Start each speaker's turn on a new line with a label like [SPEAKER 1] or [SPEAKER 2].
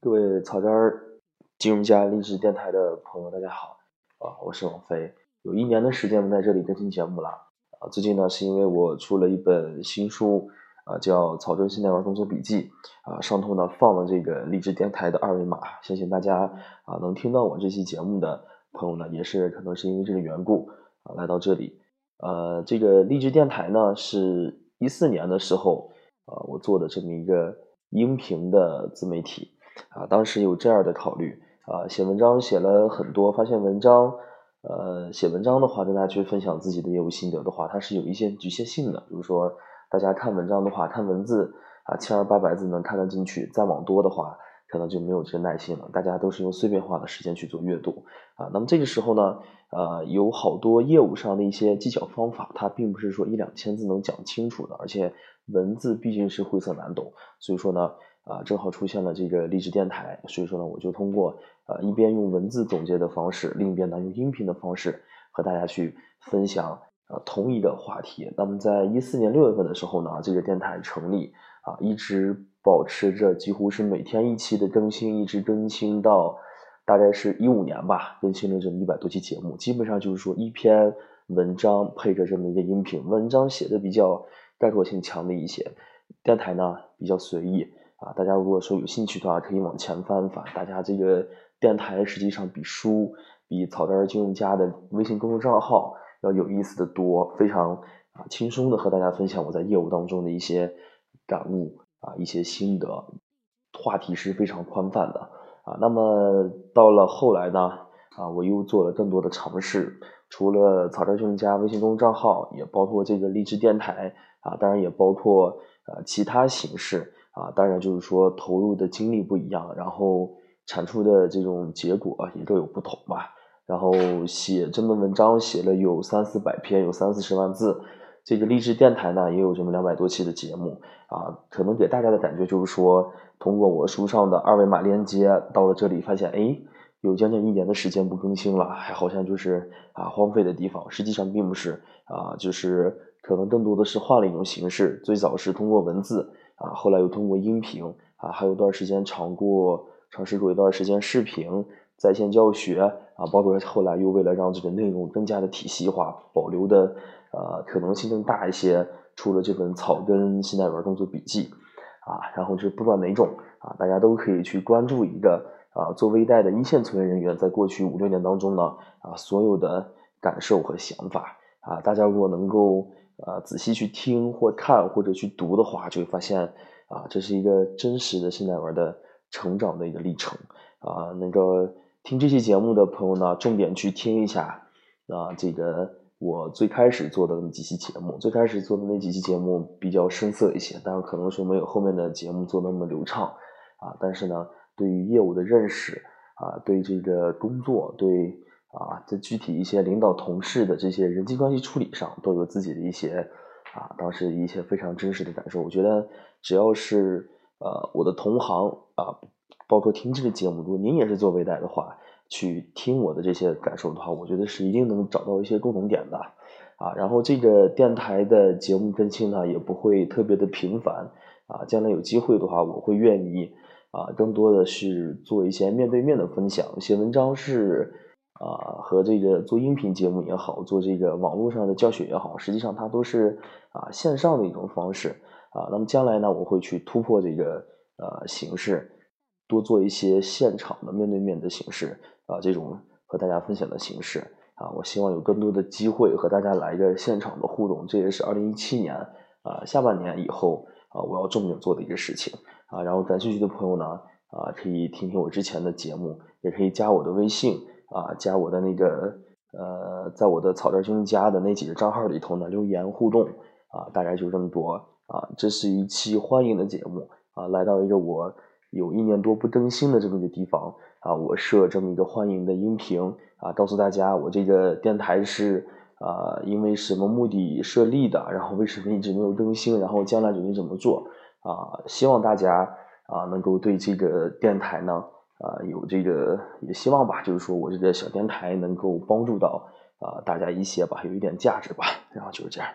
[SPEAKER 1] 各位草根儿金融家励志电台的朋友，大家好啊！我是王飞，有一年的时间不在这里更新节目了啊。最近呢，是因为我出了一本新书啊，叫《草根新代玩工作笔记》啊，上头呢放了这个励志电台的二维码，相信大家啊能听到我这期节目的朋友呢，也是可能是因为这个缘故啊来到这里。呃，这个励志电台呢，是一四年的时候啊，我做的这么一个音频的自媒体。啊，当时有这样的考虑啊，写文章写了很多，发现文章，呃，写文章的话，跟大家去分享自己的业务心得的话，它是有一些局限性的。比如说，大家看文章的话，看文字啊，千儿八百字能看得进去，再往多的话，可能就没有这个耐心了。大家都是用碎片化的时间去做阅读啊。那么这个时候呢，呃，有好多业务上的一些技巧方法，它并不是说一两千字能讲清楚的，而且文字毕竟是晦涩难懂，所以说呢。啊，正好出现了这个励志电台，所以说呢，我就通过呃一边用文字总结的方式，另一边呢用音频的方式和大家去分享呃同一个话题。那么在一四年六月份的时候呢，这个电台成立啊，一直保持着几乎是每天一期的更新，一直更新到大概是一五年吧，更新了这么一百多期节目，基本上就是说一篇文章配着这么一个音频，文章写的比较概括性强的一些，电台呢比较随意。啊，大家如果说有兴趣的话，可以往前翻翻。大家这个电台实际上比书、比草根金融家的微信公众账号要有意思的多，非常啊轻松的和大家分享我在业务当中的一些感悟啊一些心得，话题是非常宽泛的啊。那么到了后来呢，啊我又做了更多的尝试，除了草根金融家微信公众账号，也包括这个励志电台啊，当然也包括呃其他形式。啊，当然就是说投入的精力不一样，然后产出的这种结果也各有不同吧。然后写这么文章写了有三四百篇，有三四十万字。这个励志电台呢也有这么两百多期的节目啊，可能给大家的感觉就是说，通过我书上的二维码链接到了这里，发现哎，有将近一年的时间不更新了，还好像就是啊荒废的地方。实际上并不是啊，就是可能更多的是换了一种形式，最早是通过文字。啊，后来又通过音频啊，还有段时间尝过尝试过一段时间视频在线教学啊，包括后来又为了让这个内容更加的体系化，保留的呃可能性更大一些，出了这本草根现代文工作笔记啊，然后就是不管哪种啊，大家都可以去关注一个啊，做微贷的一线从业人员在过去五六年当中呢啊，所有的感受和想法啊，大家如果能够。啊，仔细去听或看或者去读的话，就会发现啊，这是一个真实的现代文的成长的一个历程啊。那个听这期节目的朋友呢，重点去听一下啊，这个我最开始做的那几期节目，最开始做的那几期节目比较生涩一些，但是可能说没有后面的节目做那么流畅啊。但是呢，对于业务的认识啊，对这个工作对。啊，在具体一些领导同事的这些人际关系处理上，都有自己的一些啊，当时一些非常真实的感受。我觉得只要是呃我的同行啊，包括听这个节目，如果您也是做微贷的话，去听我的这些感受的话，我觉得是一定能找到一些共同点的啊。然后这个电台的节目更新呢，也不会特别的频繁啊。将来有机会的话，我会愿意啊，更多的是做一些面对面的分享，写文章是。啊，和这个做音频节目也好，做这个网络上的教学也好，实际上它都是啊线上的一种方式啊。那么将来呢，我会去突破这个呃形式，多做一些现场的面对面的形式啊，这种和大家分享的形式啊。我希望有更多的机会和大家来一个现场的互动，这也是二零一七年啊下半年以后啊我要重点做的一个事情啊。然后感兴趣的朋友呢啊，可以听听我之前的节目，也可以加我的微信。啊，加我的那个呃，在我的草根君家的那几个账号里头呢，留言互动啊，大概就这么多啊。这是一期欢迎的节目啊，来到一个我有一年多不更新的这么一个地方啊，我设这么一个欢迎的音频啊，告诉大家我这个电台是啊，因为什么目的设立的，然后为什么一直没有更新，然后将来准备怎么做啊？希望大家啊，能够对这个电台呢。啊，有这个也希望吧，就是说我这个小电台能够帮助到啊大家一些吧，有一点价值吧，然后就是这样。